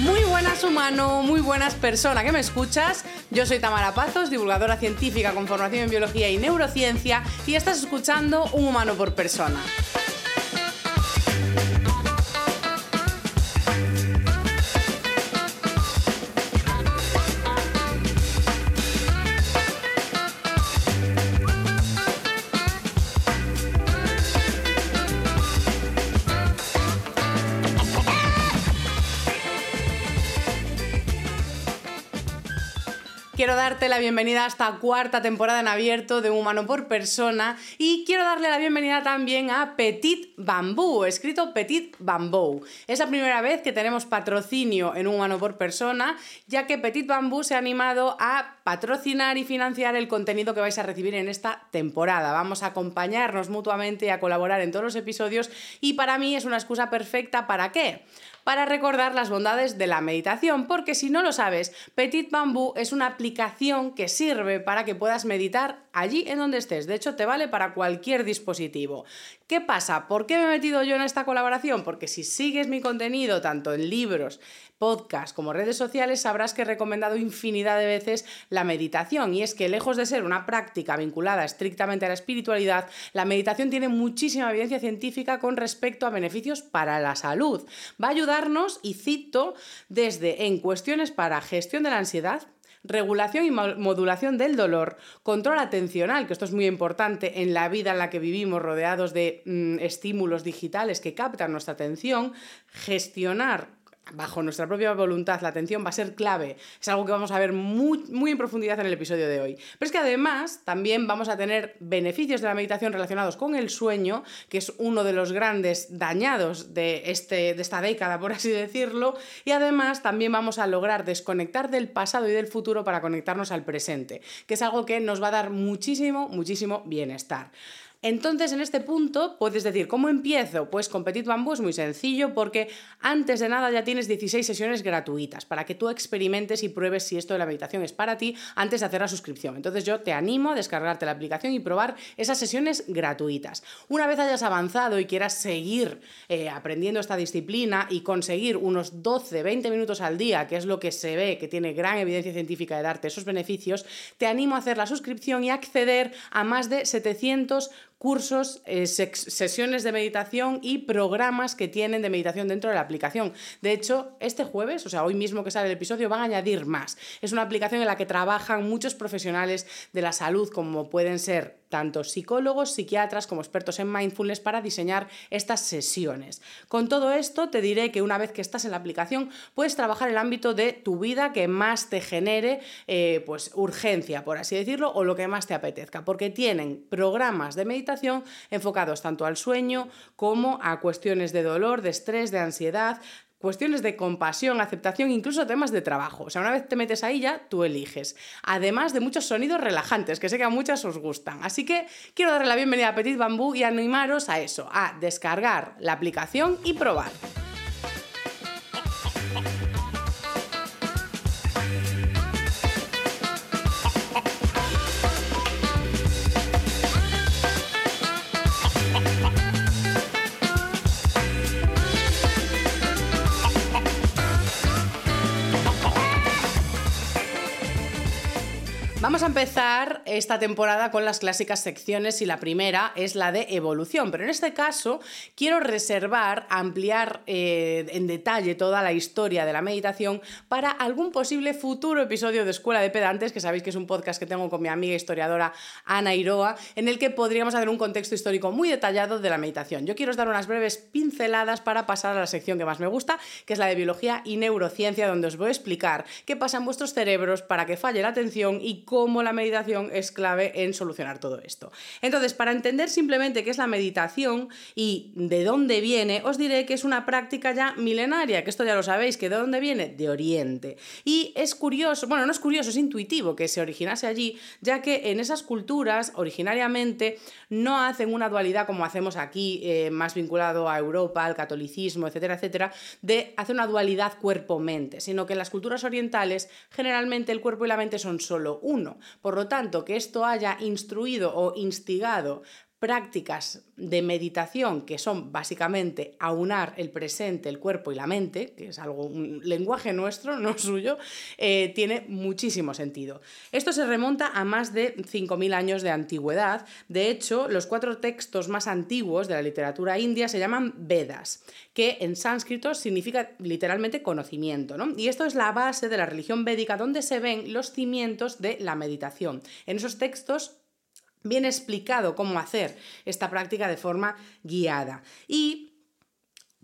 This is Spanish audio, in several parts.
Muy buenas humano, muy buenas persona que me escuchas. Yo soy Tamara Pazos, divulgadora científica con formación en biología y neurociencia y estás escuchando Un humano por persona. Quiero darte la bienvenida a esta cuarta temporada en abierto de Humano por Persona y quiero darle la bienvenida también a Petit Bambú, escrito Petit Bambú. Es la primera vez que tenemos patrocinio en Humano por Persona, ya que Petit Bambú se ha animado a patrocinar y financiar el contenido que vais a recibir en esta temporada. Vamos a acompañarnos mutuamente y a colaborar en todos los episodios y para mí es una excusa perfecta para qué? Para recordar las bondades de la meditación, porque si no lo sabes, Petit Bambú es una aplicación que sirve para que puedas meditar allí en donde estés. De hecho, te vale para cualquier dispositivo. ¿Qué pasa? ¿Por qué me he metido yo en esta colaboración? Porque si sigues mi contenido tanto en libros, podcast como redes sociales, sabrás que he recomendado infinidad de veces la meditación. Y es que lejos de ser una práctica vinculada estrictamente a la espiritualidad, la meditación tiene muchísima evidencia científica con respecto a beneficios para la salud. Va a ayudarnos, y cito, desde en cuestiones para gestión de la ansiedad, regulación y modulación del dolor, control atencional, que esto es muy importante en la vida en la que vivimos rodeados de mm, estímulos digitales que captan nuestra atención, gestionar bajo nuestra propia voluntad, la atención va a ser clave. Es algo que vamos a ver muy, muy en profundidad en el episodio de hoy. Pero es que además también vamos a tener beneficios de la meditación relacionados con el sueño, que es uno de los grandes dañados de, este, de esta década, por así decirlo. Y además también vamos a lograr desconectar del pasado y del futuro para conectarnos al presente, que es algo que nos va a dar muchísimo, muchísimo bienestar. Entonces, en este punto, puedes decir, ¿cómo empiezo? Pues con Petit Bambú es muy sencillo porque antes de nada ya tienes 16 sesiones gratuitas para que tú experimentes y pruebes si esto de la meditación es para ti antes de hacer la suscripción. Entonces, yo te animo a descargarte la aplicación y probar esas sesiones gratuitas. Una vez hayas avanzado y quieras seguir eh, aprendiendo esta disciplina y conseguir unos 12-20 minutos al día, que es lo que se ve que tiene gran evidencia científica de darte esos beneficios, te animo a hacer la suscripción y acceder a más de 700 cursos, eh, sesiones de meditación y programas que tienen de meditación dentro de la aplicación. De hecho, este jueves, o sea, hoy mismo que sale el episodio, van a añadir más. Es una aplicación en la que trabajan muchos profesionales de la salud, como pueden ser tanto psicólogos, psiquiatras como expertos en mindfulness para diseñar estas sesiones. Con todo esto te diré que una vez que estás en la aplicación puedes trabajar el ámbito de tu vida que más te genere eh, pues urgencia, por así decirlo, o lo que más te apetezca, porque tienen programas de meditación enfocados tanto al sueño como a cuestiones de dolor, de estrés, de ansiedad, cuestiones de compasión, aceptación, incluso temas de trabajo. O sea, una vez te metes ahí ya, tú eliges. Además de muchos sonidos relajantes, que sé que a muchas os gustan. Así que quiero darle la bienvenida a Petit Bambú y animaros a eso, a descargar la aplicación y probar. Vamos a empezar esta temporada con las clásicas secciones y la primera es la de evolución, pero en este caso quiero reservar, ampliar eh, en detalle toda la historia de la meditación para algún posible futuro episodio de Escuela de Pedantes, que sabéis que es un podcast que tengo con mi amiga historiadora Ana Iroa, en el que podríamos hacer un contexto histórico muy detallado de la meditación. Yo quiero dar unas breves pinceladas para pasar a la sección que más me gusta, que es la de biología y neurociencia, donde os voy a explicar qué pasa en vuestros cerebros para que falle la atención y cómo la meditación es clave en solucionar todo esto. Entonces, para entender simplemente qué es la meditación y de dónde viene, os diré que es una práctica ya milenaria, que esto ya lo sabéis, que de dónde viene, de Oriente. Y es curioso, bueno, no es curioso, es intuitivo que se originase allí, ya que en esas culturas originariamente no hacen una dualidad como hacemos aquí, eh, más vinculado a Europa, al catolicismo, etcétera, etcétera, de hacer una dualidad cuerpo-mente, sino que en las culturas orientales generalmente el cuerpo y la mente son solo uno. Por lo tanto, que esto haya instruido o instigado prácticas de meditación que son básicamente aunar el presente, el cuerpo y la mente, que es algo, un lenguaje nuestro, no suyo, eh, tiene muchísimo sentido. Esto se remonta a más de 5.000 años de antigüedad. De hecho, los cuatro textos más antiguos de la literatura india se llaman Vedas, que en sánscrito significa literalmente conocimiento. Y esto es la base de la religión védica donde se ven los cimientos de la meditación. En esos textos bien explicado cómo hacer esta práctica de forma guiada. Y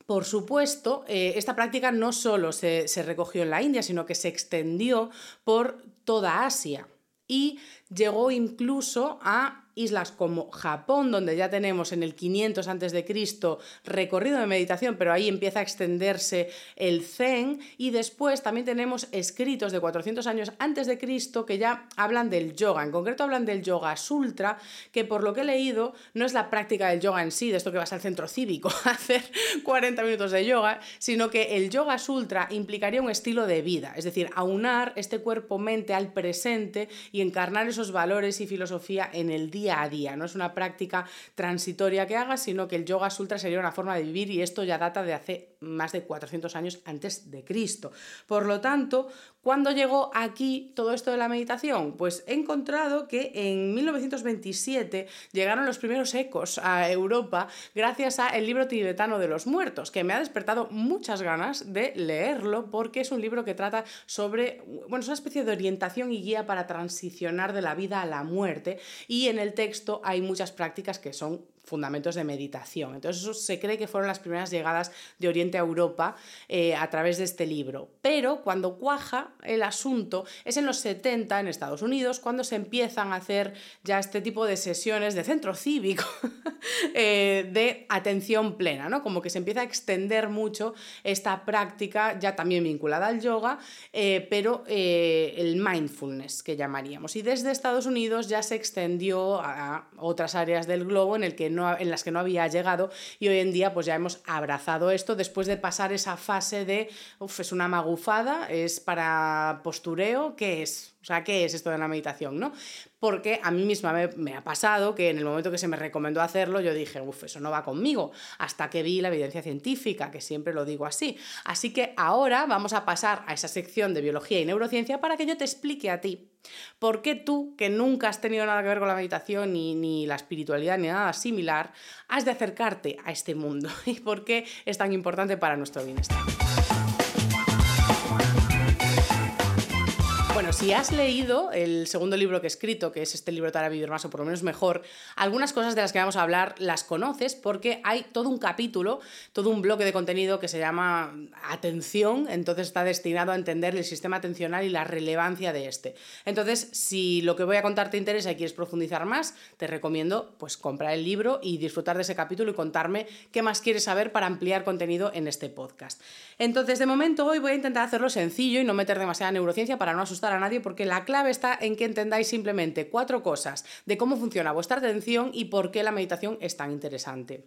por supuesto, eh, esta práctica no solo se, se, recogió en la India, sino que se extendió por toda Asia y llegó incluso a islas como Japón, donde ya tenemos en el 500 a.C. recorrido de meditación, pero ahí empieza a extenderse el Zen, y después también tenemos escritos de 400 años antes de Cristo que ya hablan del yoga, en concreto hablan del yoga sultra, que por lo que he leído no es la práctica del yoga en sí, de esto que vas al centro cívico a hacer 40 minutos de yoga, sino que el yoga sultra implicaría un estilo de vida, es decir, aunar este cuerpo-mente al presente y encarnar esos valores y filosofía en el día a día. No es una práctica transitoria que hagas, sino que el yoga sutra sería una forma de vivir y esto ya data de hace más de 400 años antes de Cristo. Por lo tanto, ¿Cuándo llegó aquí todo esto de la meditación? Pues he encontrado que en 1927 llegaron los primeros ecos a Europa gracias a el libro tibetano de los muertos, que me ha despertado muchas ganas de leerlo porque es un libro que trata sobre, bueno, es una especie de orientación y guía para transicionar de la vida a la muerte y en el texto hay muchas prácticas que son fundamentos de meditación. Entonces se cree que fueron las primeras llegadas de Oriente a Europa eh, a través de este libro. Pero cuando cuaja el asunto es en los 70 en Estados Unidos cuando se empiezan a hacer ya este tipo de sesiones de centro cívico eh, de atención plena, ¿no? Como que se empieza a extender mucho esta práctica ya también vinculada al yoga, eh, pero el mindfulness que llamaríamos. Y desde Estados Unidos ya se extendió a otras áreas del globo en el que en las que no había llegado y hoy en día pues ya hemos abrazado esto después de pasar esa fase de, uff, es una magufada, es para postureo, ¿qué es? O sea, ¿qué es esto de la meditación? ¿no? Porque a mí misma me, ha pasado que en el momento que se me recomendó hacerlo, yo dije, uff, eso no va conmigo, hasta que vi la evidencia científica, que siempre lo digo así. Así que ahora vamos a pasar a esa sección de biología y neurociencia para que yo te explique a ti por qué tú, que nunca has tenido nada que ver con la meditación, ni, ni la espiritualidad, ni nada similar, has de acercarte a este mundo y por qué es tan importante para nuestro bienestar. Si has leído el segundo libro que he escrito, que es este libro Para vivir más o por lo menos mejor, algunas cosas de las que vamos a hablar las conoces porque hay todo un capítulo, todo un bloque de contenido que se llama Atención, entonces está destinado a entender el sistema atencional y la relevancia de este. Entonces, si lo que voy a contar te interesa y quieres profundizar más, te recomiendo pues comprar el libro y disfrutar de ese capítulo y contarme qué más quieres saber para ampliar contenido en este podcast. Entonces, de momento hoy voy a intentar hacerlo sencillo y no meter demasiada neurociencia para no asustar a nadie porque la clave está en que entendáis simplemente cuatro cosas de cómo funciona vuestra atención y por qué la meditación es tan interesante.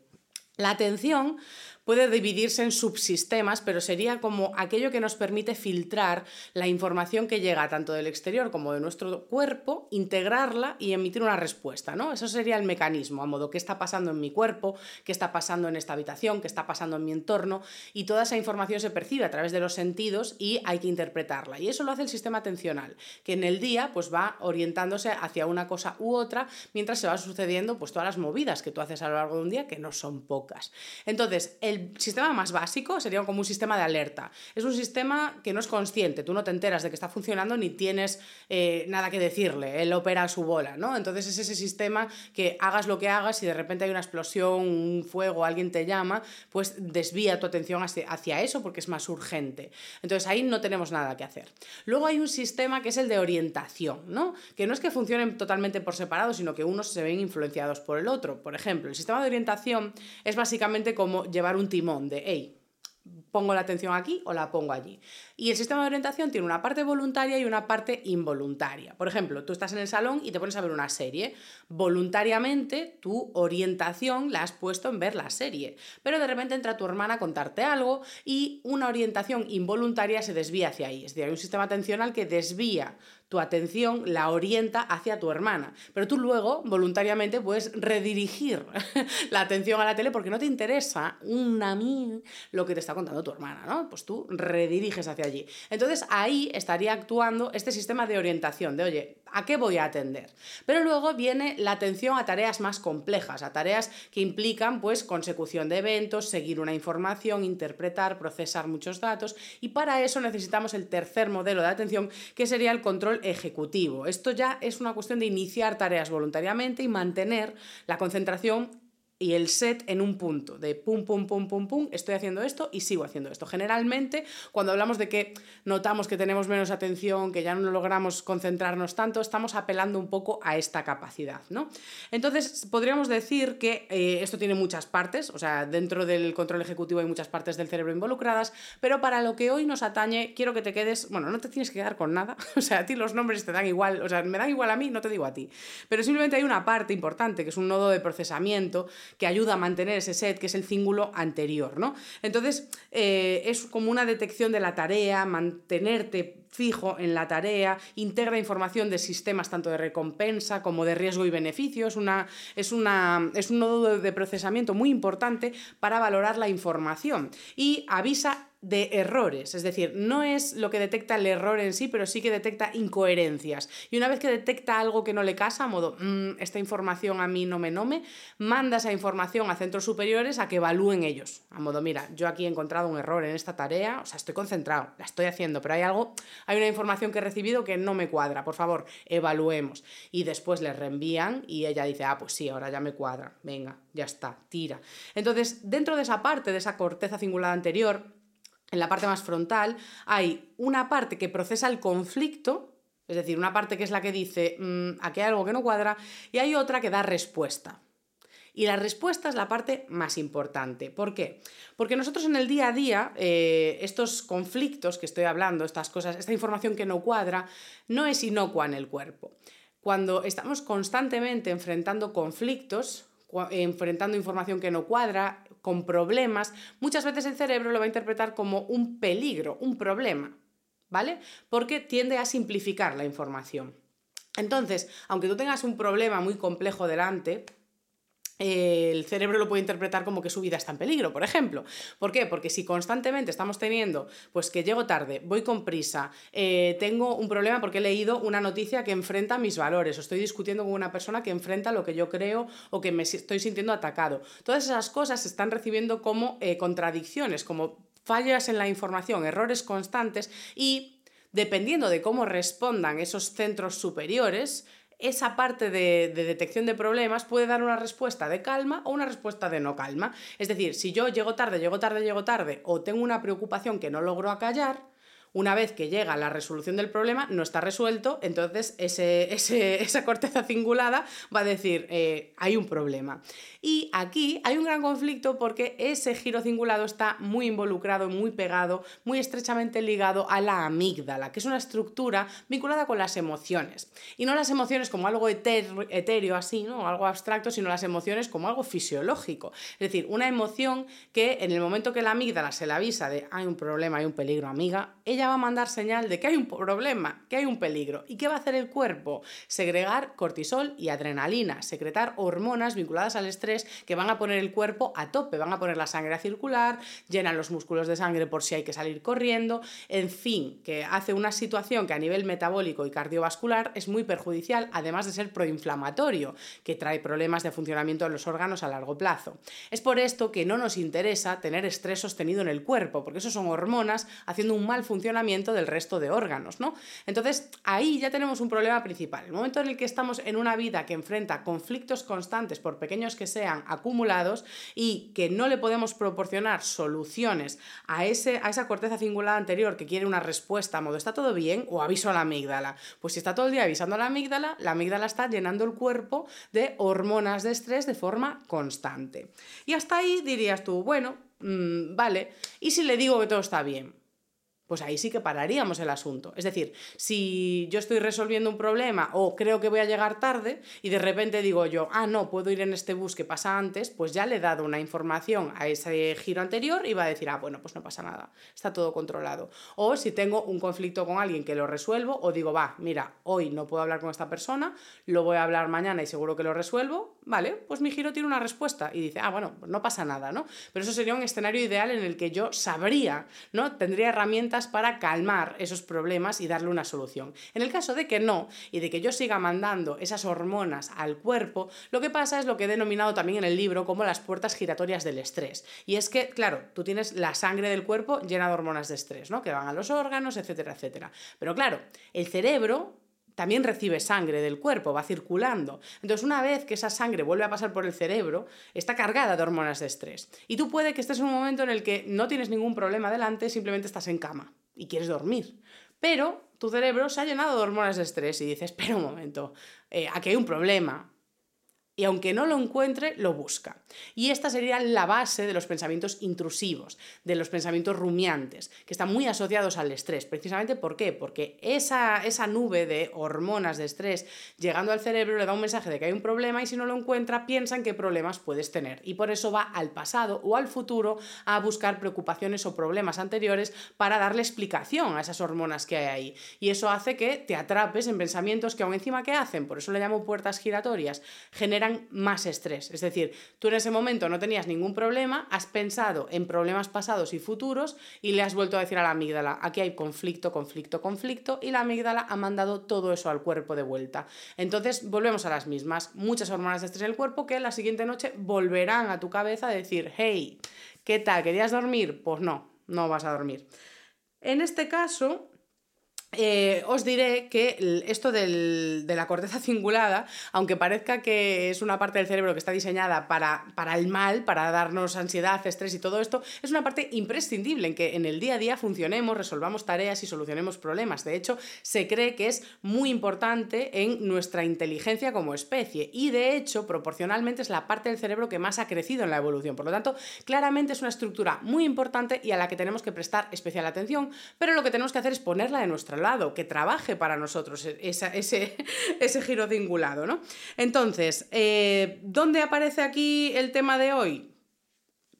La atención puede dividirse en subsistemas, pero sería como aquello que nos permite filtrar la información que llega tanto del exterior como de nuestro cuerpo, integrarla y emitir una respuesta, ¿no? Eso sería el mecanismo, a modo qué está pasando en mi cuerpo, qué está pasando en esta habitación, qué está pasando en mi entorno, y toda esa información se percibe a través de los sentidos y hay que interpretarla. Y eso lo hace el sistema atencional, que en el día pues va orientándose hacia una cosa u otra mientras se va sucediendo pues todas las movidas que tú haces a lo largo de un día, que no son pocas. Entonces, sistema más básico sería como un sistema de alerta. Es un sistema que no es consciente, tú no te enteras de que está funcionando ni tienes eh, nada que decirle, él opera a su bola, ¿no? Entonces es ese sistema que hagas lo que hagas y de repente hay una explosión, un fuego, alguien te llama, pues desvía tu atención hacia, hacia eso porque es más urgente. Entonces ahí no tenemos nada que hacer. Luego hay un sistema que es el de orientación, ¿no? Que no es que funcionen totalmente por separado, sino que unos se ven influenciados por el otro. Por ejemplo, el sistema de orientación es básicamente como llevar un timón de, hey, pongo la atención aquí o la pongo allí. Y el sistema de orientación tiene una parte voluntaria y una parte involuntaria. Por ejemplo, tú estás en el salón y te pones a ver una serie. Voluntariamente tu orientación la has puesto en ver la serie. Pero de repente entra tu hermana a contarte algo y una orientación involuntaria se desvía hacia ahí. Es decir, hay un sistema atencional que desvía tu atención la orienta hacia tu hermana. Pero tú luego, voluntariamente, puedes redirigir la atención a la tele porque no te interesa una mí lo que te está contando tu hermana, ¿no? Pues tú rediriges hacia allí. Entonces ahí estaría actuando este sistema de orientación, de oye, ¿a qué voy a atender? Pero luego viene la atención a tareas más complejas, a tareas que implican pues consecución de eventos, seguir una información, interpretar, procesar muchos datos y para eso necesitamos el tercer modelo de atención que sería el control ejecutivo. Esto ya es una cuestión de iniciar tareas voluntariamente y mantener la concentración y el set en un punto, de pum, pum, pum, pum, pum, estoy haciendo esto y sigo haciendo esto. Generalmente, cuando hablamos de que notamos que tenemos menos atención, que ya no logramos concentrarnos tanto, estamos apelando un poco a esta capacidad, ¿no? Entonces, podríamos decir que eh, esto tiene muchas partes, o sea, dentro del control ejecutivo hay muchas partes del cerebro involucradas, pero para lo que hoy nos atañe, quiero que te quedes, bueno, no te tienes que quedar con nada, o sea, a ti los nombres te dan igual, o sea, me dan igual a mí, no te digo a ti, pero simplemente hay una parte importante, que es un nodo de procesamiento, que ayuda a mantener ese set, que es el cíngulo anterior, ¿no? Entonces, eh, es como una detección de la tarea, mantenerte fijo en la tarea, integra información de sistemas tanto de recompensa como de riesgo y beneficio. Es, una, es, una, es un nodo de procesamiento muy importante para valorar la información y avisa de errores, es decir, no es lo que detecta el error en sí, pero sí que detecta incoherencias. Y una vez que detecta algo que no le casa, a modo, mm, esta información a mí no me nome, manda esa información a centros superiores a que evalúen ellos. A modo, mira, yo aquí he encontrado un error en esta tarea, o sea, estoy concentrado, la estoy haciendo, pero hay algo, hay una información que he recibido que no me cuadra, por favor, evaluemos. Y después le reenvían y ella dice, ah, pues sí, ahora ya me cuadra, venga, ya está, tira. Entonces, dentro de esa parte, de esa corteza cingulada anterior, en la parte más frontal, hay una parte que procesa el conflicto, es decir, una parte que es la que dice, mm, aquí hay algo que no cuadra, y hay otra que da respuesta. Y la respuesta es la parte más importante. ¿Por qué? Porque nosotros en el día a día, eh, estos conflictos que estoy hablando, estas cosas, esta información que no cuadra, no es inocua en el cuerpo. Cuando estamos constantemente enfrentando conflictos, enfrentando información que no cuadra, con problemas, muchas veces el cerebro lo va a interpretar como un peligro, un problema, ¿vale? Porque tiende a simplificar la información. Entonces, aunque tú tengas un problema muy complejo delante, el cerebro lo puede interpretar como que su vida está en peligro, por ejemplo. ¿Por qué? Porque si constantemente estamos teniendo, pues que llego tarde, voy con prisa, eh, tengo un problema porque he leído una noticia que enfrenta mis valores, o estoy discutiendo con una persona que enfrenta lo que yo creo o que me estoy sintiendo atacado. Todas esas cosas se están recibiendo como eh, contradicciones, como fallas en la información, errores constantes y dependiendo de cómo respondan esos centros superiores, esa parte de, detección de problemas puede dar una respuesta de calma o una respuesta de no calma. Es decir, si yo llego tarde, llego tarde, llego tarde, o tengo una preocupación que no logro acallar, Una vez que llega la resolución del problema, no está resuelto, entonces ese, esa corteza cingulada va a decir, eh, hay un problema. Y aquí hay un gran conflicto porque ese giro cingulado está muy involucrado, muy pegado, muy estrechamente ligado a la amígdala, que es una estructura vinculada con las emociones. Y no las emociones como algo etéreo así, ¿no? algo abstracto, sino las emociones como algo fisiológico. Es decir, una emoción que en el momento que la amígdala se la avisa de hay un problema, hay un peligro, amiga, ella va a mandar señal de que hay un problema, que hay un peligro. ¿Y qué va a hacer el cuerpo? Segregar cortisol y adrenalina, secretar hormonas vinculadas al estrés que van a poner el cuerpo a tope, van a poner la sangre a circular, llenan los músculos de sangre por si hay que salir corriendo, en fin, que hace una situación que a nivel metabólico y cardiovascular es muy perjudicial, además de ser proinflamatorio, que trae problemas de funcionamiento de los órganos a largo plazo. Es por esto que no nos interesa tener estrés sostenido en el cuerpo, porque eso son hormonas haciendo un mal funcionamiento del resto de órganos, ¿no? Entonces, ahí ya tenemos un problema principal. El momento en el que estamos en una vida que enfrenta conflictos constantes, por pequeños que sean, acumulados y que no le podemos proporcionar soluciones a, ese, a esa corteza cingulada anterior que quiere una respuesta a modo ¿está todo bien? o aviso a la amígdala. Pues si está todo el día avisando a la amígdala, la amígdala está llenando el cuerpo de hormonas de estrés de forma constante. Y hasta ahí dirías tú, bueno, mm, vale, ¿y si le digo que todo está bien? Pues ahí sí que pararíamos el asunto. Es decir, si yo estoy resolviendo un problema o creo que voy a llegar tarde y de repente digo yo, ah, no, puedo ir en este bus que pasa antes, pues ya le he dado una información a ese giro anterior y va a decir, ah, bueno, pues no pasa nada, está todo controlado. O si tengo un conflicto con alguien que lo resuelvo o digo, va, mira, hoy no puedo hablar con esta persona, lo voy a hablar mañana y seguro que lo resuelvo, vale, pues mi giro tiene una respuesta y dice, ah, bueno, pues no pasa nada, ¿no? Pero eso sería un escenario ideal en el que yo sabría, ¿no? Tendría herramientas para calmar esos problemas y darle una solución. En el caso de que no, y de que yo siga mandando esas hormonas al cuerpo, lo que pasa es lo que he denominado también en el libro como las puertas giratorias del estrés. Y es que, claro, tú tienes la sangre del cuerpo llena de hormonas de estrés, ¿no? Que van a los órganos, etcétera, etcétera. Pero claro, el cerebro también recibe sangre del cuerpo, va circulando. Entonces, una vez que esa sangre vuelve a pasar por el cerebro, está cargada de hormonas de estrés. Y tú puede que estés en un momento en el que no tienes ningún problema delante, simplemente estás en cama y quieres dormir. Pero tu cerebro se ha llenado de hormonas de estrés y dices, espera un momento, eh, aquí hay un problema, y aunque no lo encuentre, lo busca. Y esta sería la base de los pensamientos intrusivos, de los pensamientos rumiantes, que están muy asociados al estrés. Precisamente ¿por qué? Porque esa, esa nube de hormonas de estrés llegando al cerebro le da un mensaje de que hay un problema y si no lo encuentra piensan qué problemas puedes tener. Y por eso va al pasado o al futuro a buscar preocupaciones o problemas anteriores para darle explicación a esas hormonas que hay ahí. Y eso hace que te atrapes en pensamientos que aún encima que hacen, por eso le llamo puertas giratorias, generan más estrés. Es decir, tú en ese momento no tenías ningún problema, has pensado en problemas pasados y futuros y le has vuelto a decir a la amígdala, aquí hay conflicto, conflicto, conflicto, y la amígdala ha mandado todo eso al cuerpo de vuelta. Entonces, volvemos a las mismas. Muchas hormonas de estrés en el cuerpo que la siguiente noche volverán a tu cabeza a decir, hey, ¿qué tal? ¿Querías dormir? Pues no, no vas a dormir. En este caso, eh, os diré que esto de la corteza cingulada, aunque parezca que es una parte del cerebro que está diseñada para, para, el mal, para darnos ansiedad, estrés y todo esto, es una parte imprescindible en que en el día a día funcionemos, resolvamos tareas y solucionemos problemas. De hecho, se cree que es muy importante en nuestra inteligencia como especie y de hecho, proporcionalmente es la parte del cerebro que más ha crecido en la evolución. Por lo tanto, claramente es una estructura muy importante y a la que tenemos que prestar especial atención, pero lo que tenemos que hacer es ponerla de nuestra lado, que trabaje para nosotros e-, ese, ese giro cingulado, ¿no? Entonces, eh, ¿dónde aparece aquí el tema de hoy?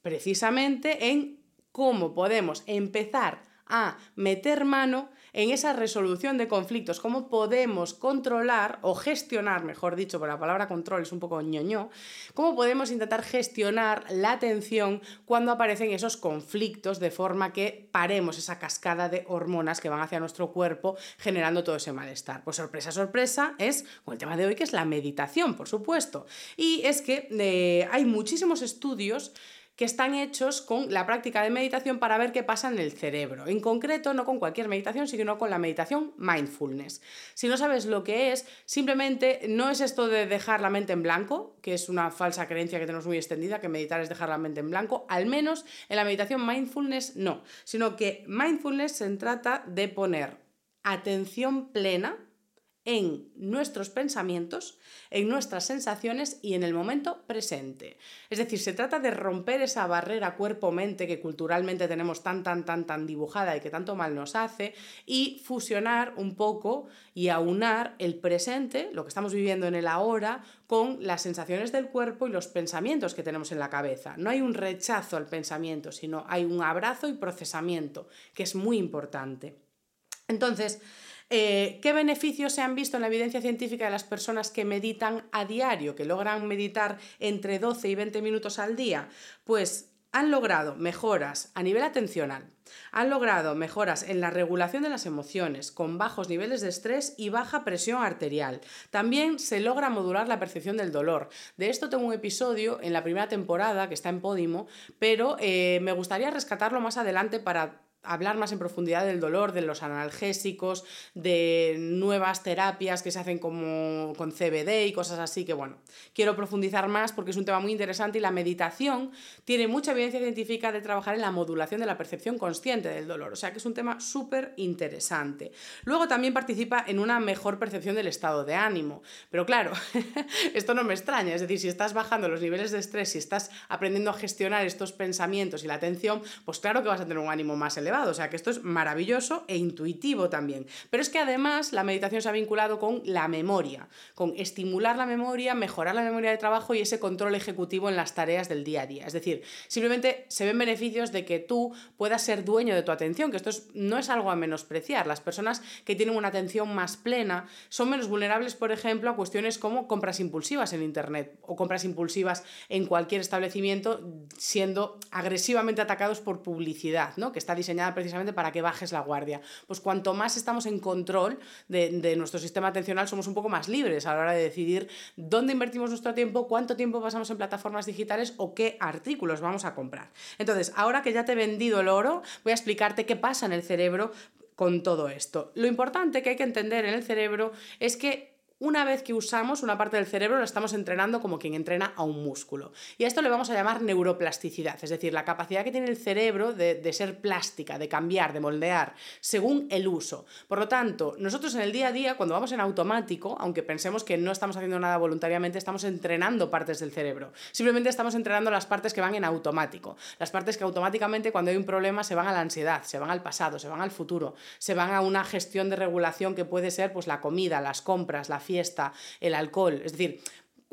Precisamente en cómo podemos empezar a meter mano en esa resolución de conflictos, cómo podemos controlar o gestionar, mejor dicho, por la palabra control es un poco ñoño, cómo podemos intentar gestionar la atención cuando aparecen esos conflictos de forma que paremos esa cascada de hormonas que van hacia nuestro cuerpo generando todo ese malestar. Pues sorpresa, sorpresa, es con el tema de hoy que es la meditación, por supuesto. Y es que eh, hay muchísimos estudios que están hechos con la práctica de meditación para ver qué pasa en el cerebro. En concreto, no con cualquier meditación, sino con la meditación mindfulness. Si no sabes lo que es, simplemente no es esto de dejar la mente en blanco, que es una falsa creencia que tenemos muy extendida, que meditar es dejar la mente en blanco, al menos en la meditación mindfulness no, sino que mindfulness se trata de poner atención plena en nuestros pensamientos, en nuestras sensaciones y en el momento presente. Es decir, se trata de romper esa barrera cuerpo-mente que culturalmente tenemos tan, tan, tan, tan dibujada y que tanto mal nos hace y fusionar un poco y aunar el presente, lo que estamos viviendo en el ahora, con las sensaciones del cuerpo y los pensamientos que tenemos en la cabeza. No hay un rechazo al pensamiento, sino hay un abrazo y procesamiento, que es muy importante. Entonces, eh, ¿Qué beneficios se han visto en la evidencia científica de las personas que meditan a diario, que logran meditar entre 12 y 20 minutos al día? Pues han logrado mejoras a nivel atencional, han logrado mejoras en la regulación de las emociones, con bajos niveles de estrés y baja presión arterial. También se logra modular la percepción del dolor. De esto tengo un episodio en la primera temporada que está en Podimo, pero eh, me gustaría rescatarlo más adelante para hablar más en profundidad del dolor, de los analgésicos, de nuevas terapias que se hacen como con CBD y cosas así, que bueno, quiero profundizar más porque es un tema muy interesante y la meditación tiene mucha evidencia científica de trabajar en la modulación de la percepción consciente del dolor, o sea que es un tema súper interesante. Luego también participa en una mejor percepción del estado de ánimo, pero claro, esto no me extraña, es decir, si estás bajando los niveles de estrés, si estás aprendiendo a gestionar estos pensamientos y la atención, pues claro que vas a tener un ánimo más elevado o sea que esto es maravilloso e intuitivo también. Pero es que además la meditación se ha vinculado con la memoria, con estimular la memoria, mejorar la memoria de trabajo y ese control ejecutivo en las tareas del día a día. Es decir, simplemente se ven beneficios de que tú puedas ser dueño de tu atención, que esto no es algo a menospreciar. Las personas que tienen una atención más plena son menos vulnerables, por ejemplo, a cuestiones como compras impulsivas en Internet o compras impulsivas en cualquier establecimiento siendo agresivamente atacados por publicidad, ¿no? que está diseñada precisamente para que bajes la guardia. Pues cuanto más estamos en control de, nuestro sistema atencional, somos un poco más libres a la hora de decidir dónde invertimos nuestro tiempo, cuánto tiempo pasamos en plataformas digitales o qué artículos vamos a comprar. Entonces, ahora que ya te he vendido el oro, voy a explicarte qué pasa en el cerebro con todo esto. Lo importante que hay que entender en el cerebro es que una vez que usamos una parte del cerebro, lo estamos entrenando como quien entrena a un músculo. Y a esto le vamos a llamar neuroplasticidad, es decir, la capacidad que tiene el cerebro de, ser plástica, de cambiar, de moldear, según el uso. Por lo tanto, nosotros en el día a día, cuando vamos en automático, aunque pensemos que no estamos haciendo nada voluntariamente, estamos entrenando partes del cerebro. Simplemente estamos entrenando las partes que van en automático. Las partes que automáticamente, cuando hay un problema, se van a la ansiedad, se van al pasado, se van al futuro, se van a una gestión de regulación que puede ser pues, la comida, las compras, la fiesta el alcohol. Es decir,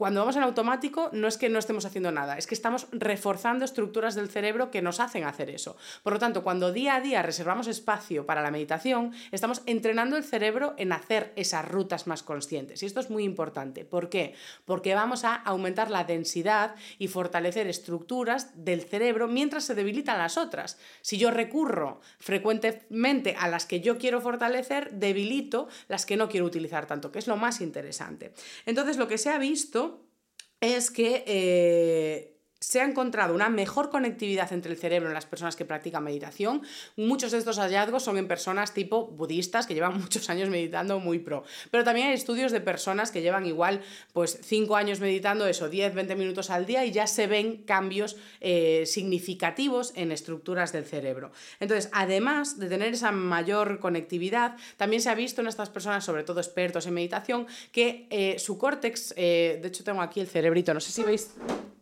cuando vamos en automático no es que no estemos haciendo nada, es que estamos reforzando estructuras del cerebro que nos hacen hacer eso. Por lo tanto, cuando día a día reservamos espacio para la meditación, estamos entrenando el cerebro en hacer esas rutas más conscientes. Y esto es muy importante. ¿Por qué? Porque vamos a aumentar la densidad y fortalecer estructuras del cerebro mientras se debilitan las otras. Si yo recurro frecuentemente a las que yo quiero fortalecer, debilito las que no quiero utilizar tanto, que es lo más interesante. Entonces, lo que se ha visto es que eh, se ha encontrado una mejor conectividad entre el cerebro en las personas que practican meditación. Muchos de estos hallazgos son en personas tipo budistas que llevan muchos años meditando muy pro. Pero también hay estudios de personas que llevan igual pues 5 años meditando eso, 10, 20 minutos al día y ya se ven cambios eh, significativos en estructuras del cerebro. Entonces, además de tener esa mayor conectividad, también se ha visto en estas personas, sobre todo expertos en meditación, que eh, su córtex, eh, de hecho tengo aquí el cerebrito, no sé si veis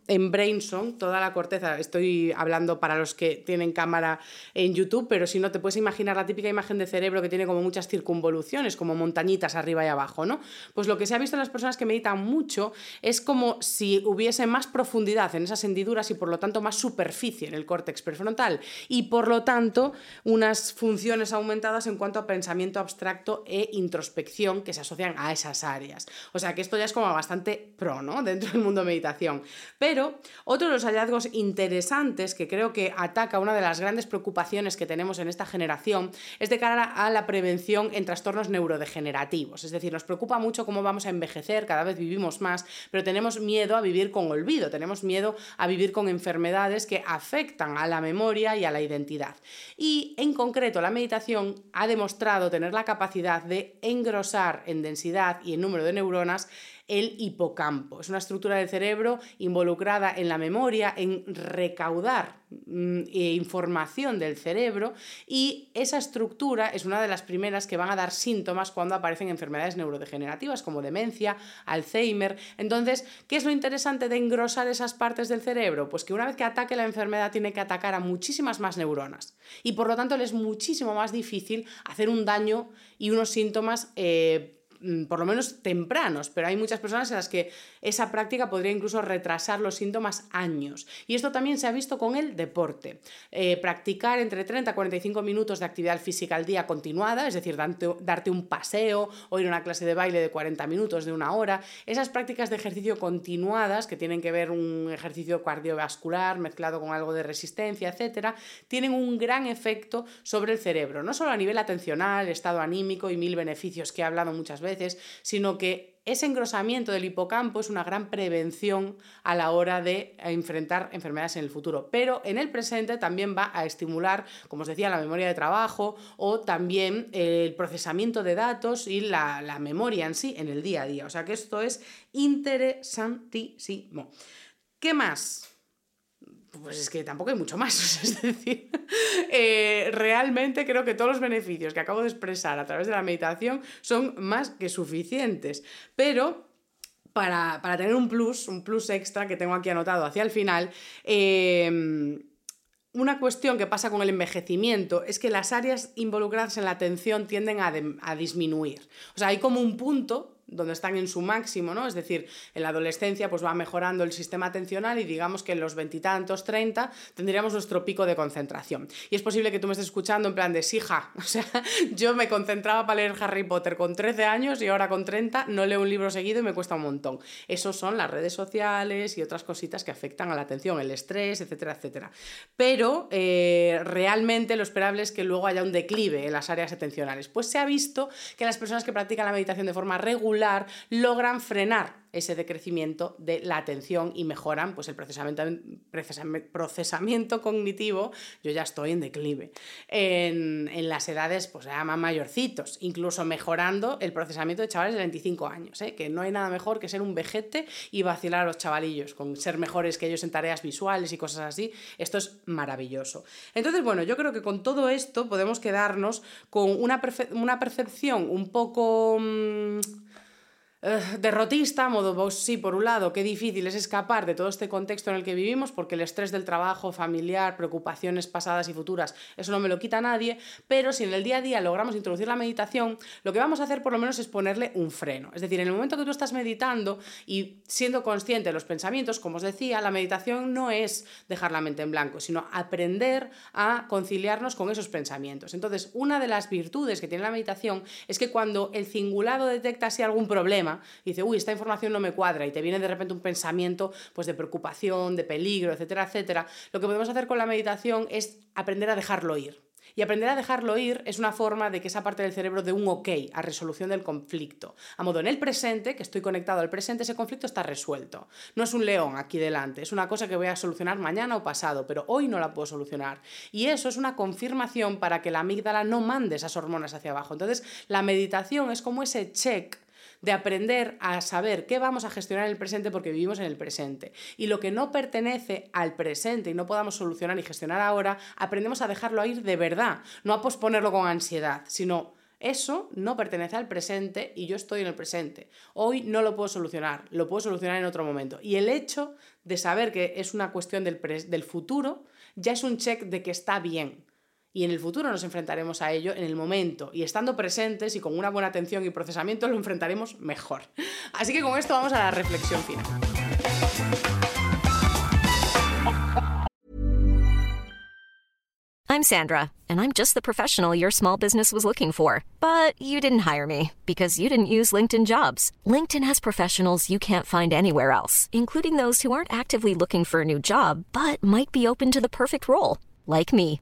en Brainsong, toda la corteza, estoy hablando para los que tienen cámara en YouTube, pero si no te puedes imaginar la típica imagen de cerebro que tiene como muchas circunvoluciones, como montañitas arriba y abajo, ¿no? Pues lo que se ha visto en las personas que meditan mucho es como si hubiese más profundidad en esas hendiduras y por lo tanto más superficie en el córtex prefrontal y por lo tanto unas funciones aumentadas en cuanto a pensamiento abstracto e introspección que se asocian a esas áreas. O sea que esto ya es como bastante pro, ¿no? Dentro del mundo de meditación. Pero Pero otro de los hallazgos interesantes que creo que ataca una de las grandes preocupaciones que tenemos en esta generación es de cara a la prevención en trastornos neurodegenerativos. Es decir, nos preocupa mucho cómo vamos a envejecer, cada vez vivimos más, pero tenemos miedo a vivir con olvido, tenemos miedo a vivir con enfermedades que afectan a la memoria y a la identidad. Y en concreto, la meditación ha demostrado tener la capacidad de engrosar en densidad y en número de neuronas el hipocampo. Es una estructura del cerebro involucrada en la memoria, en recaudar mm, eh, información del cerebro y esa estructura es una de las primeras que van a dar síntomas cuando aparecen enfermedades neurodegenerativas como demencia, Alzheimer. Entonces, ¿qué es lo interesante de engrosar esas partes del cerebro? Pues que una vez que ataque la enfermedad tiene que atacar a muchísimas más neuronas y por lo tanto le es muchísimo más difícil hacer un daño y unos síntomas eh, por lo menos tempranos, pero hay muchas personas en las que esa práctica podría incluso retrasar los síntomas años. Y esto también se ha visto con el deporte. Eh, practicar entre 30 a 45 minutos de actividad física al día continuada, es decir, darte, un paseo o ir a una clase de baile de 40 minutos, de una hora, esas prácticas de ejercicio continuadas, que tienen que ver un ejercicio cardiovascular mezclado con algo de resistencia, etcétera, tienen un gran efecto sobre el cerebro, no solo a nivel atencional, estado anímico y mil beneficios que he hablado muchas veces, veces, sino que ese engrosamiento del hipocampo es una gran prevención a la hora de enfrentar enfermedades en el futuro. Pero en el presente también va a estimular, como os decía, la memoria de trabajo o también el procesamiento de datos y la, la memoria en sí en el día a día. O sea que esto es interesantísimo. ¿Qué más? Pues es que tampoco hay mucho más. Es decir, eh, realmente creo que todos los beneficios que acabo de expresar a través de la meditación son más que suficientes. Pero para, tener un plus, un plus extra que tengo aquí anotado hacia el final, em, una cuestión que pasa con el envejecimiento es que las áreas involucradas en la atención tienden a, a disminuir. O sea, hay como un punto donde están en su máximo, ¿no? Es decir, en la adolescencia pues va mejorando el sistema atencional y digamos que en los veintitantos, treinta, tendríamos nuestro pico de concentración. Y es posible que tú me estés escuchando en plan de, hija, o sea, yo me concentraba para leer Harry Potter con 13 años y ahora con 30 no leo un libro seguido y me cuesta un montón. Esos son las redes sociales y otras cositas que afectan a la atención, el estrés, etcétera, etcétera. Pero eh, realmente lo esperable es que luego haya un declive en las áreas atencionales. Pues se ha visto que las personas que practican la meditación de forma regular logran frenar ese decrecimiento de la atención y mejoran pues, el procesamiento, cognitivo. Yo ya estoy en declive. En, las edades, pues se llaman mayorcitos, incluso mejorando el procesamiento de chavales de 25 años, ¿eh? que no hay nada mejor que ser un vejete y vacilar a los chavalillos, con ser mejores que ellos en tareas visuales y cosas así. Esto es maravilloso. Entonces, bueno, yo creo que con todo esto podemos quedarnos con una, una percepción un poco... Mm, derrotista, modo, vos sí, por un lado, qué difícil es escapar de todo este contexto en el que vivimos, porque el estrés del trabajo, familiar, preocupaciones pasadas y futuras, eso no me lo quita nadie, pero si en el día a día logramos introducir la meditación, lo que vamos a hacer por lo menos es ponerle un freno. Es decir, en el momento que tú estás meditando y siendo consciente de los pensamientos, como os decía, la meditación no es dejar la mente en blanco, sino aprender a conciliarnos con esos pensamientos. Entonces, una de las virtudes que tiene la meditación es que cuando el cingulado detecta así algún problema, y dice, uy, esta información no me cuadra y te viene de repente un pensamiento pues, de preocupación, de peligro, etcétera, etcétera, lo que podemos hacer con la meditación es aprender a dejarlo ir. Y aprender a dejarlo ir es una forma de que esa parte del cerebro dé un ok a resolución del conflicto. A modo, en el presente, que estoy conectado al presente, ese conflicto está resuelto. No es un león aquí delante, es una cosa que voy a solucionar mañana o pasado, pero hoy no la puedo solucionar. Y eso es una confirmación para que la amígdala no mande esas hormonas hacia abajo. Entonces, la meditación es como ese check de aprender a saber qué vamos a gestionar en el presente porque vivimos en el presente. Y lo que no pertenece al presente y no podamos solucionar y gestionar ahora, aprendemos a dejarlo ir de verdad, no a posponerlo con ansiedad, sino eso no pertenece al presente y yo estoy en el presente. Hoy no lo puedo solucionar, lo puedo solucionar en otro momento. Y el hecho de saber que es una cuestión del, del futuro ya es un check de que está bien y en el futuro nos enfrentaremos a ello en el momento y estando presentes y con una buena atención y procesamiento lo enfrentaremos mejor. Así que con esto vamos a la reflexión final. I'm Sandra, and I'm just the professional your small business was looking for. But you didn't hire me because you didn't use LinkedIn jobs. LinkedIn has professionals you can't find anywhere else, including those who aren't actively looking for a new job but might be open to the perfect role, like me.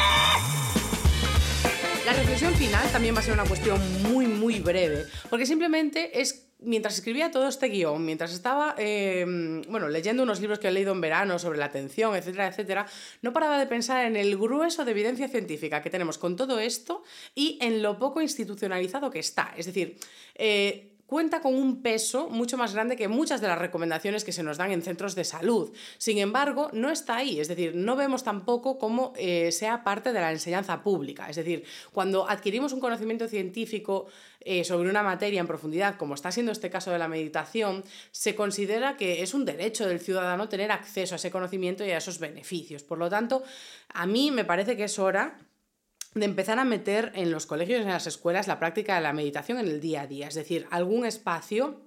Final también va a ser una cuestión muy, muy breve, porque simplemente es mientras escribía todo este guion, mientras estaba eh, bueno, leyendo unos libros que he leído en verano sobre la atención, etcétera, etcétera, no paraba de pensar en el grueso de evidencia científica que tenemos con todo esto y en lo poco institucionalizado que está. Es decir, eh, cuenta con un peso mucho más grande que muchas de las recomendaciones que se nos dan en centros de salud. Sin embargo, no está ahí, es decir, no vemos tampoco cómo eh, sea parte de la enseñanza pública. Es decir, cuando adquirimos un conocimiento científico eh, sobre una materia en profundidad, como está siendo este caso de la meditación, se considera que es un derecho del ciudadano tener acceso a ese conocimiento y a esos beneficios. Por lo tanto, a mí me parece que es hora de empezar a meter en los colegios en las escuelas la práctica de la meditación en el día a día, es decir, algún espacio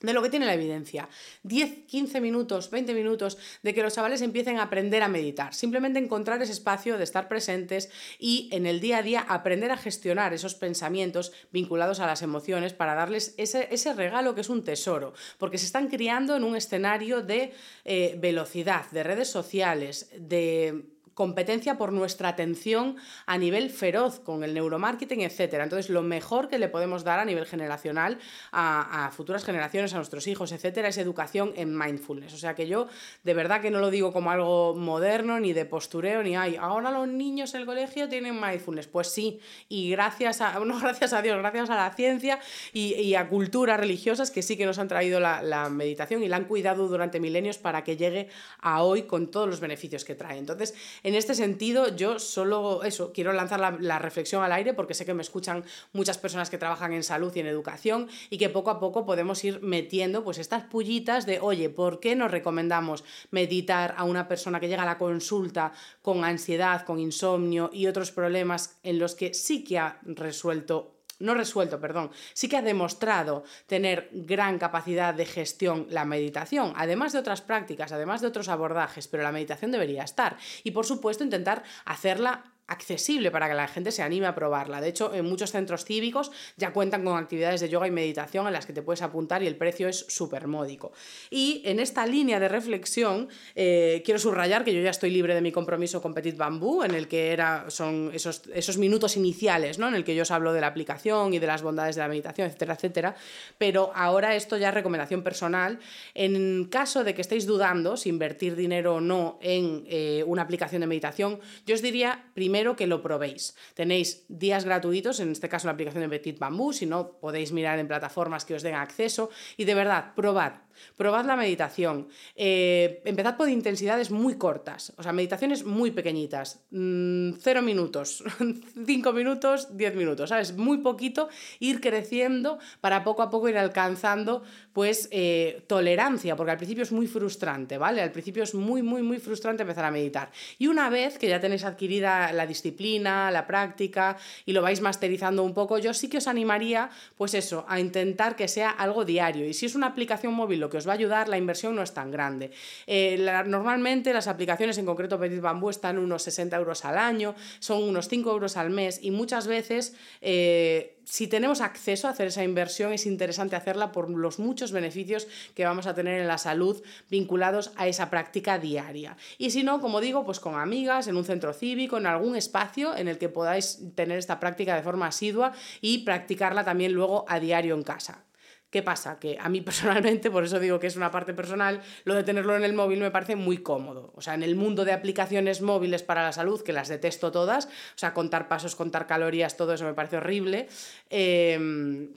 de lo que tiene la evidencia. 10, 15 minutos, 20 minutos de que los chavales empiecen a aprender a meditar. Simplemente encontrar ese espacio de estar presentes y en el día a día aprender a gestionar esos pensamientos vinculados a las emociones para darles ese, ese regalo que es un tesoro. Porque se están criando en un escenario de eh, velocidad, de redes sociales, de competencia por nuestra atención a nivel feroz con el neuromarketing, etc. Entonces, lo mejor que le podemos dar a nivel generacional a, futuras generaciones, a nuestros hijos, etcétera, es educación en mindfulness. O sea que yo de verdad que no lo digo como algo moderno, ni de postureo, ni hay. Ahora los niños en el colegio tienen mindfulness. Pues sí, y gracias a, no gracias a Dios, gracias a la ciencia y, a culturas religiosas que sí que nos han traído la, meditación y la han cuidado durante milenios para que llegue a hoy con todos los beneficios que trae. Entonces, en este sentido, yo solo eso, quiero lanzar la, reflexión al aire porque sé que me escuchan muchas personas que trabajan en salud y en educación y que poco a poco podemos ir metiendo pues estas pullitas de, oye, ¿por qué nos recomendamos meditar a una persona que llega a la consulta con ansiedad, con insomnio y otros problemas en los que sí que ha resuelto no resuelto, perdón, sí que ha demostrado tener gran capacidad de gestión la meditación, además de otras prácticas, además de otros abordajes, pero la meditación debería estar. Y por supuesto intentar hacerla accesible para que la gente se anime a probarla. De hecho, en muchos centros cívicos ya cuentan con actividades de yoga y meditación en las que te puedes apuntar y el precio es súper módico. Y en esta línea de reflexión, eh, quiero subrayar que yo ya estoy libre de mi compromiso con Petit Bambú, en el que era, son esos, esos minutos iniciales, ¿no? en el que yo os hablo de la aplicación y de las bondades de la meditación, etcétera, etcétera. Pero ahora esto ya es recomendación personal. En caso de que estéis dudando si invertir dinero o no en eh, una aplicación de meditación, yo os diría primero que lo probéis. Tenéis días gratuitos, en este caso la aplicación de Petit Bambú, si no podéis mirar en plataformas que os den acceso y de verdad, probad. Probad la meditación. Eh, empezad por intensidades muy cortas, o sea, meditaciones muy pequeñitas. Mm, cero minutos, cinco minutos, diez minutos, ¿sabes? Muy poquito, ir creciendo para poco a poco ir alcanzando, pues, eh, tolerancia, porque al principio es muy frustrante, ¿vale? Al principio es muy, muy, muy frustrante empezar a meditar. Y una vez que ya tenéis adquirida la disciplina, la práctica y lo vais masterizando un poco, yo sí que os animaría, pues eso, a intentar que sea algo diario. Y si es una aplicación móvil, que os va a ayudar, la inversión no es tan grande. Eh, normalmente las aplicaciones, en concreto Petit Bambú, están unos 60 euros al año, son unos 5 euros al mes y muchas veces... Eh, si tenemos acceso a hacer esa inversión, es interesante hacerla por los muchos beneficios que vamos a tener en la salud vinculados a esa práctica diaria. Y si no, como digo, pues con amigas, en un centro cívico, en algún espacio en el que podáis tener esta práctica de forma asidua y practicarla también luego a diario en casa. ¿Qué pasa? Que a mí personalmente, por eso digo que es una parte personal, lo de tenerlo en el móvil me parece muy cómodo. O sea, en el mundo de aplicaciones móviles para la salud, que las detesto todas, o sea, contar pasos, contar calorías, todo eso me parece horrible. Eh,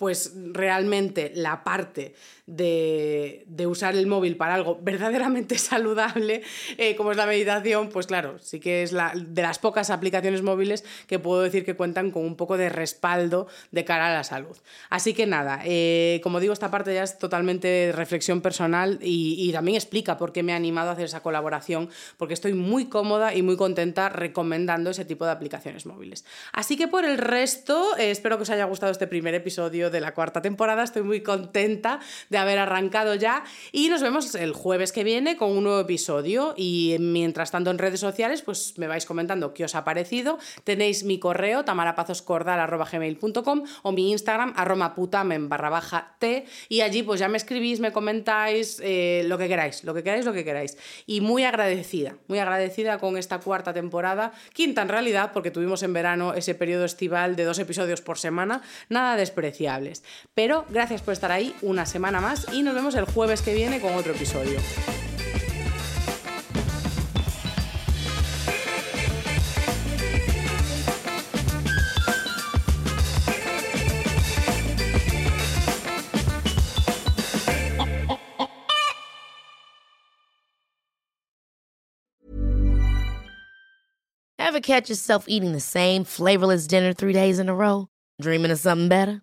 pues realmente la parte de, usar el móvil para algo verdaderamente saludable, eh, como es la meditación, pues claro, sí que es la, de las pocas aplicaciones móviles que puedo decir que cuentan con un poco de respaldo de cara a la salud. Así que nada, eh, como digo, esta parte ya es totalmente reflexión personal y, y, también explica por qué me ha animado a hacer esa colaboración, porque estoy muy cómoda y muy contenta recomendando ese tipo de aplicaciones móviles. Así que por el resto, eh, espero que os haya gustado este primer episodio de la cuarta temporada. Estoy muy contenta de haber arrancado ya y nos vemos el jueves que viene con un nuevo episodio. Y mientras tanto en redes sociales, pues me vais comentando qué os ha parecido. Tenéis mi correo tamarapazoscordal.gmail.com o mi Instagram arroba putamen barra baja t y allí pues ya me escribís, me comentáis eh, lo que queráis, lo que queráis, lo que queráis. Y muy agradecida, muy agradecida con esta cuarta temporada, quinta en realidad porque tuvimos en verano ese periodo estival de dos episodios por semana, nada despreciable. Pero gracias por estar ahí una semana más y nos vemos el jueves que viene con otro episodio. Ever catch yourself eating the same flavorless dinner three days in a row? Dreaming of something better?